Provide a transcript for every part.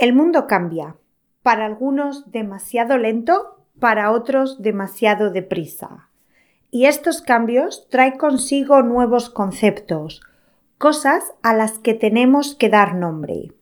El mundo cambia, para algunos demasiado lento, para otros demasiado deprisa. Y estos cambios traen consigo nuevos conceptos, cosas a las que tenemos que dar nombre.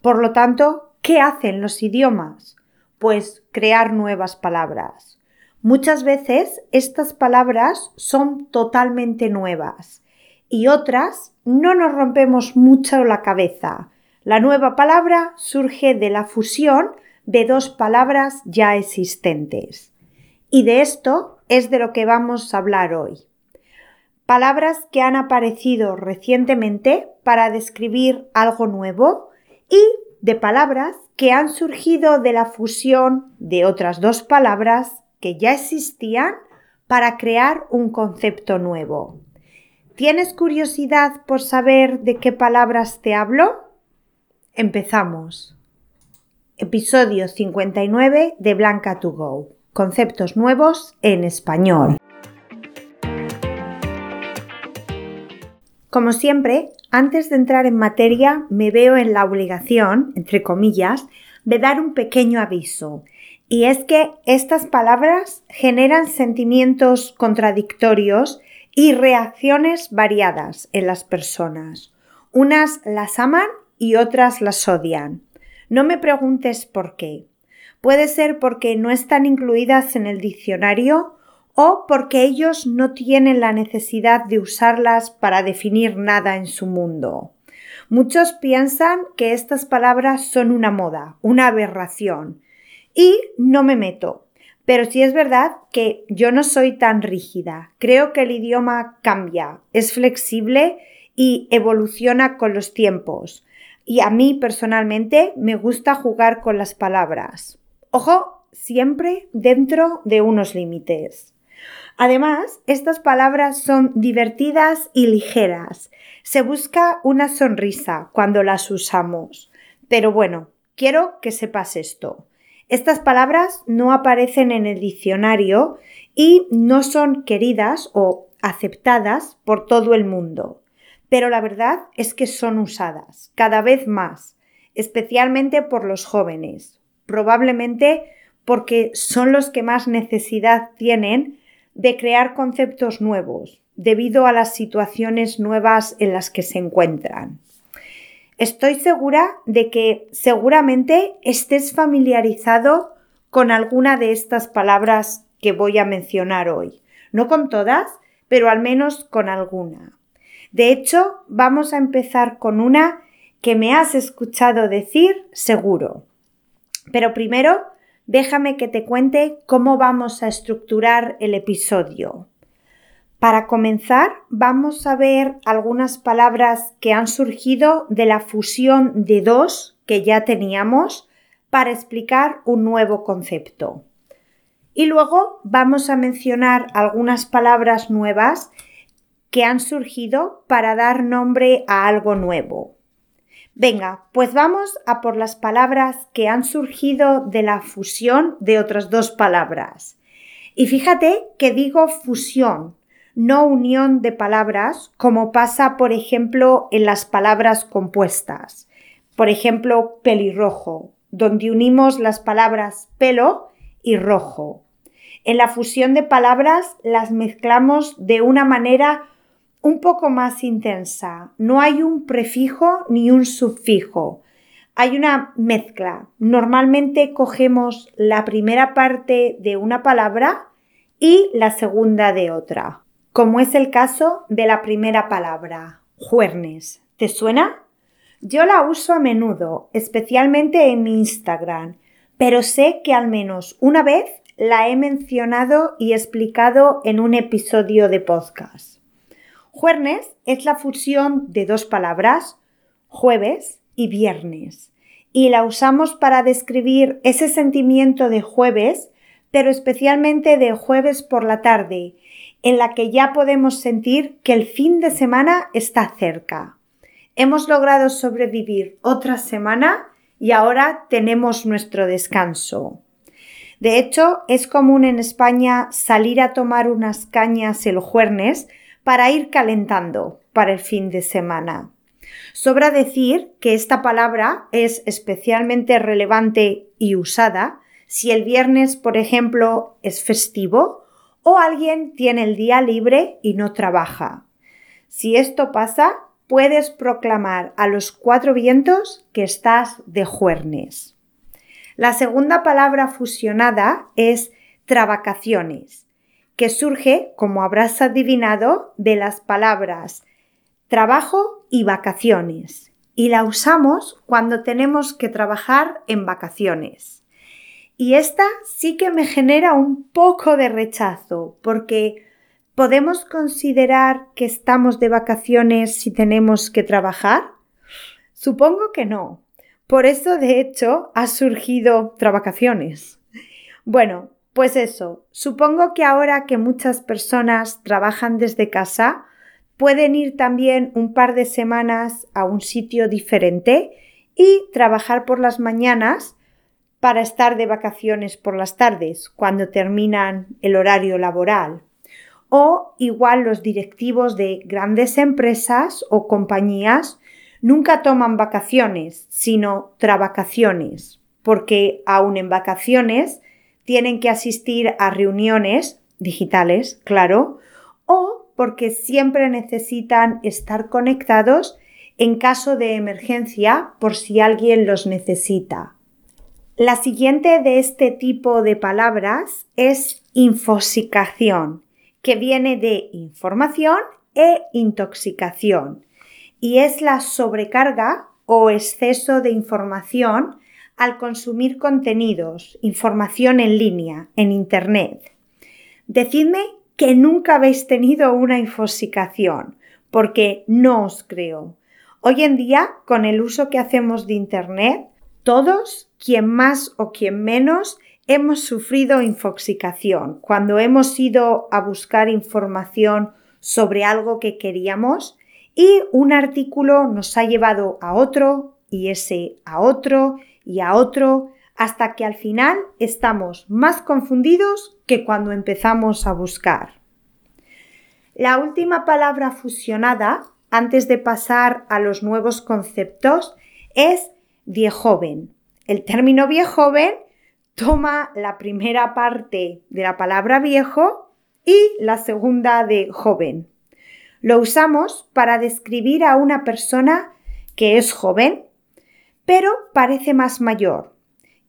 Por lo tanto, ¿qué hacen los idiomas? Pues crear nuevas palabras. Muchas veces estas palabras son totalmente nuevas y otras no nos rompemos mucho la cabeza, la nueva palabra surge de la fusión de dos palabras ya existentes. Y de esto es de lo que vamos a hablar hoy. Palabras que han aparecido recientemente para describir algo nuevo y de palabras que han surgido de la fusión de otras dos palabras que ya existían para crear un concepto nuevo. ¿Tienes curiosidad por saber de qué palabras te hablo? Empezamos. Episodio 59 de Blanca to Go. Conceptos nuevos en español. Como siempre, antes de entrar en materia, me veo en la obligación, entre comillas, de dar un pequeño aviso. Y es que estas palabras generan sentimientos contradictorios y reacciones variadas en las personas. Unas las aman y otras las odian. No me preguntes por qué. Puede ser porque no están incluidas en el diccionario o porque ellos no tienen la necesidad de usarlas para definir nada en su mundo. Muchos piensan que estas palabras son una moda, una aberración. Y no me meto. Pero sí es verdad que yo no soy tan rígida. Creo que el idioma cambia, es flexible y evoluciona con los tiempos y a mí personalmente me gusta jugar con las palabras. Ojo, siempre dentro de unos límites. Además, estas palabras son divertidas y ligeras. Se busca una sonrisa cuando las usamos. Pero bueno, quiero que sepas esto. Estas palabras no aparecen en el diccionario y no son queridas o aceptadas por todo el mundo pero la verdad es que son usadas cada vez más, especialmente por los jóvenes, probablemente porque son los que más necesidad tienen de crear conceptos nuevos debido a las situaciones nuevas en las que se encuentran. Estoy segura de que seguramente estés familiarizado con alguna de estas palabras que voy a mencionar hoy. No con todas, pero al menos con alguna. De hecho, vamos a empezar con una que me has escuchado decir seguro. Pero primero, déjame que te cuente cómo vamos a estructurar el episodio. Para comenzar, vamos a ver algunas palabras que han surgido de la fusión de dos que ya teníamos para explicar un nuevo concepto. Y luego vamos a mencionar algunas palabras nuevas que han surgido para dar nombre a algo nuevo. Venga, pues vamos a por las palabras que han surgido de la fusión de otras dos palabras. Y fíjate que digo fusión, no unión de palabras, como pasa, por ejemplo, en las palabras compuestas. Por ejemplo, pelirrojo, donde unimos las palabras pelo y rojo. En la fusión de palabras las mezclamos de una manera un poco más intensa. No hay un prefijo ni un sufijo. Hay una mezcla. Normalmente cogemos la primera parte de una palabra y la segunda de otra, como es el caso de la primera palabra, juernes. ¿Te suena? Yo la uso a menudo, especialmente en mi Instagram, pero sé que al menos una vez la he mencionado y explicado en un episodio de podcast. Juernes es la fusión de dos palabras, jueves y viernes, y la usamos para describir ese sentimiento de jueves, pero especialmente de jueves por la tarde, en la que ya podemos sentir que el fin de semana está cerca. Hemos logrado sobrevivir otra semana y ahora tenemos nuestro descanso. De hecho, es común en España salir a tomar unas cañas el jueves para ir calentando para el fin de semana. Sobra decir que esta palabra es especialmente relevante y usada si el viernes, por ejemplo, es festivo o alguien tiene el día libre y no trabaja. Si esto pasa, puedes proclamar a los cuatro vientos que estás de juernes. La segunda palabra fusionada es trabacaciones, que surge, como habrás adivinado, de las palabras trabajo y vacaciones, y la usamos cuando tenemos que trabajar en vacaciones. Y esta sí que me genera un poco de rechazo, porque ¿podemos considerar que estamos de vacaciones si tenemos que trabajar? Supongo que no. Por eso, de hecho, ha surgido Trabacaciones. Bueno, pues eso, supongo que ahora que muchas personas trabajan desde casa, pueden ir también un par de semanas a un sitio diferente y trabajar por las mañanas para estar de vacaciones por las tardes, cuando terminan el horario laboral. O igual los directivos de grandes empresas o compañías nunca toman vacaciones, sino trabacaciones, porque aún en vacaciones tienen que asistir a reuniones digitales, claro, o porque siempre necesitan estar conectados en caso de emergencia por si alguien los necesita. La siguiente de este tipo de palabras es infosicación, que viene de información e intoxicación, y es la sobrecarga o exceso de información al consumir contenidos, información en línea, en Internet. Decidme que nunca habéis tenido una infosicación, porque no os creo. Hoy en día, con el uso que hacemos de Internet, todos, quien más o quien menos, hemos sufrido infoxicación cuando hemos ido a buscar información sobre algo que queríamos y un artículo nos ha llevado a otro y ese a otro y a otro hasta que al final estamos más confundidos que cuando empezamos a buscar. La última palabra fusionada, antes de pasar a los nuevos conceptos, es viejoven. El término viejoven toma la primera parte de la palabra viejo y la segunda de joven. Lo usamos para describir a una persona que es joven, pero parece más mayor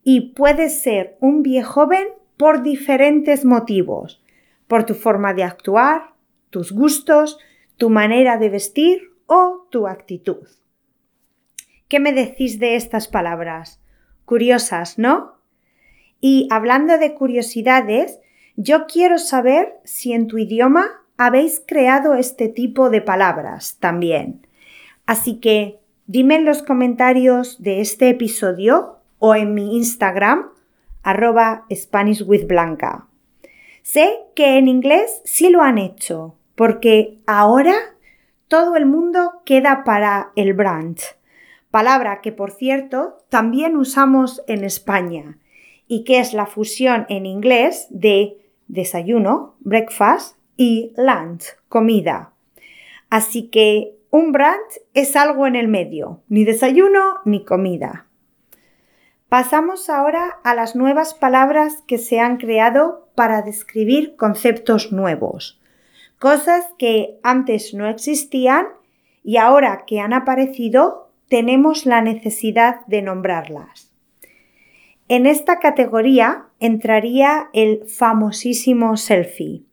y puede ser un viejoven por diferentes motivos, por tu forma de actuar, tus gustos, tu manera de vestir o tu actitud. ¿Qué me decís de estas palabras? Curiosas, ¿no? Y hablando de curiosidades, yo quiero saber si en tu idioma habéis creado este tipo de palabras también. Así que dime en los comentarios de este episodio o en mi Instagram, arroba Spanish. Sé que en inglés sí lo han hecho, porque ahora todo el mundo queda para el brunch palabra que por cierto también usamos en España y que es la fusión en inglés de desayuno, breakfast, y lunch, comida. Así que un brunch es algo en el medio, ni desayuno ni comida. Pasamos ahora a las nuevas palabras que se han creado para describir conceptos nuevos, cosas que antes no existían y ahora que han aparecido tenemos la necesidad de nombrarlas. En esta categoría entraría el famosísimo selfie,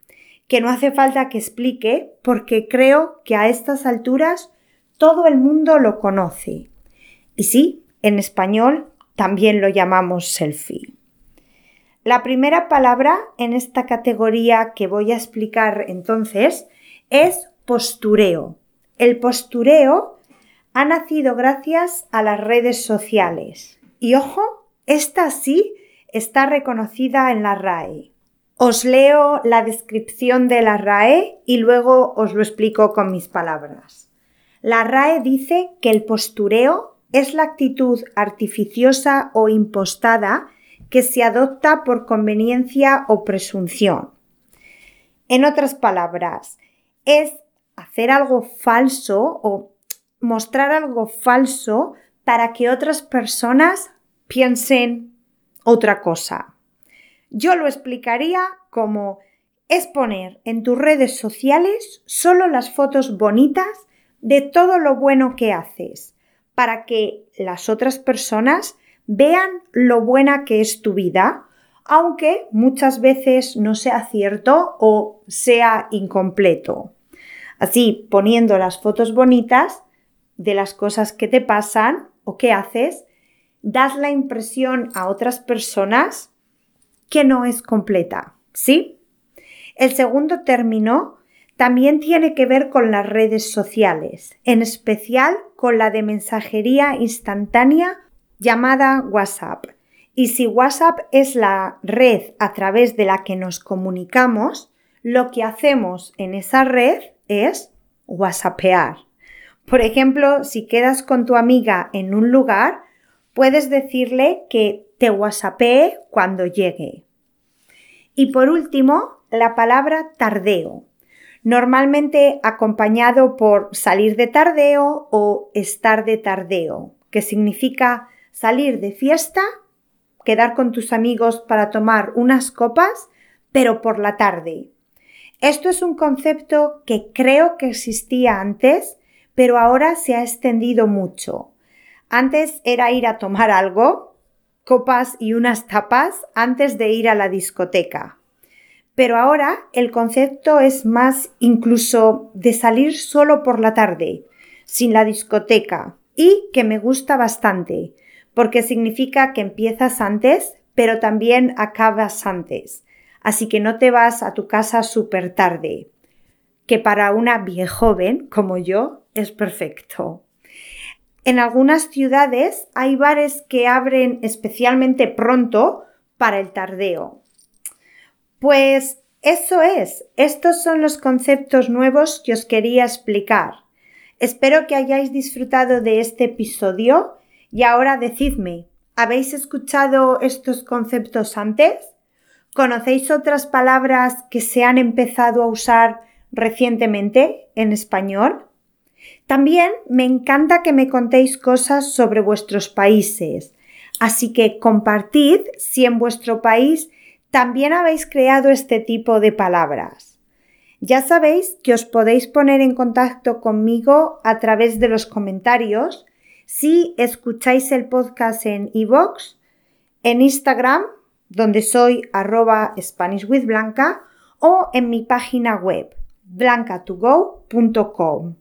que no hace falta que explique porque creo que a estas alturas todo el mundo lo conoce. Y sí, en español también lo llamamos selfie. La primera palabra en esta categoría que voy a explicar entonces es postureo. El postureo ha nacido gracias a las redes sociales. Y ojo, esta sí está reconocida en la RAE. Os leo la descripción de la RAE y luego os lo explico con mis palabras. La RAE dice que el postureo es la actitud artificiosa o impostada que se adopta por conveniencia o presunción. En otras palabras, es hacer algo falso o mostrar algo falso para que otras personas piensen otra cosa. Yo lo explicaría como es poner en tus redes sociales solo las fotos bonitas de todo lo bueno que haces, para que las otras personas vean lo buena que es tu vida, aunque muchas veces no sea cierto o sea incompleto. Así, poniendo las fotos bonitas de las cosas que te pasan o que haces, das la impresión a otras personas que no es completa, ¿sí? El segundo término también tiene que ver con las redes sociales, en especial con la de mensajería instantánea llamada WhatsApp. Y si WhatsApp es la red a través de la que nos comunicamos, lo que hacemos en esa red es WhatsAppear. Por ejemplo, si quedas con tu amiga en un lugar, puedes decirle que te WhatsAppee cuando llegue. Y por último, la palabra tardeo, normalmente acompañado por salir de tardeo o estar de tardeo, que significa salir de fiesta, quedar con tus amigos para tomar unas copas, pero por la tarde. Esto es un concepto que creo que existía antes, pero ahora se ha extendido mucho. Antes era ir a tomar algo, copas y unas tapas antes de ir a la discoteca. Pero ahora el concepto es más incluso de salir solo por la tarde, sin la discoteca, y que me gusta bastante, porque significa que empiezas antes, pero también acabas antes. Así que no te vas a tu casa súper tarde, que para una joven como yo es perfecto. En algunas ciudades hay bares que abren especialmente pronto para el tardeo. Pues eso es, estos son los conceptos nuevos que os quería explicar. Espero que hayáis disfrutado de este episodio y ahora decidme, ¿habéis escuchado estos conceptos antes? ¿Conocéis otras palabras que se han empezado a usar recientemente en español? También me encanta que me contéis cosas sobre vuestros países, así que compartid si en vuestro país también habéis creado este tipo de palabras. Ya sabéis que os podéis poner en contacto conmigo a través de los comentarios si escucháis el podcast en iVoox, en Instagram, donde soy arroba SpanishWithBlanca, o en mi página web, blancatogo.com.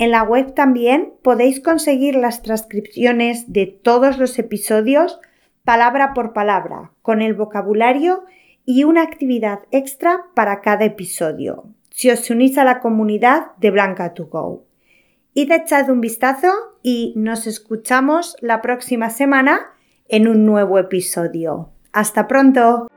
En la web también podéis conseguir las transcripciones de todos los episodios palabra por palabra, con el vocabulario y una actividad extra para cada episodio, si os unís a la comunidad de Blanca to Go. Id echad un vistazo y nos escuchamos la próxima semana en un nuevo episodio. ¡Hasta pronto!